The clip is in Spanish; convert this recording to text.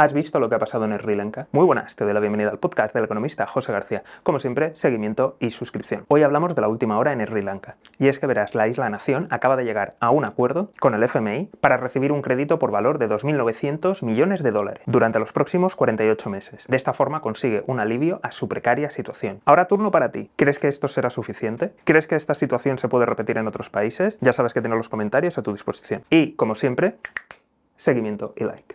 ¿Has visto lo que ha pasado en Sri Lanka? Muy buenas, te doy la bienvenida al podcast del economista José García. Como siempre, seguimiento y suscripción. Hoy hablamos de la última hora en Sri Lanka. Y es que verás, la isla Nación acaba de llegar a un acuerdo con el FMI para recibir un crédito por valor de 2.900 millones de dólares durante los próximos 48 meses. De esta forma consigue un alivio a su precaria situación. Ahora turno para ti. ¿Crees que esto será suficiente? ¿Crees que esta situación se puede repetir en otros países? Ya sabes que tengo los comentarios a tu disposición. Y, como siempre, seguimiento y like.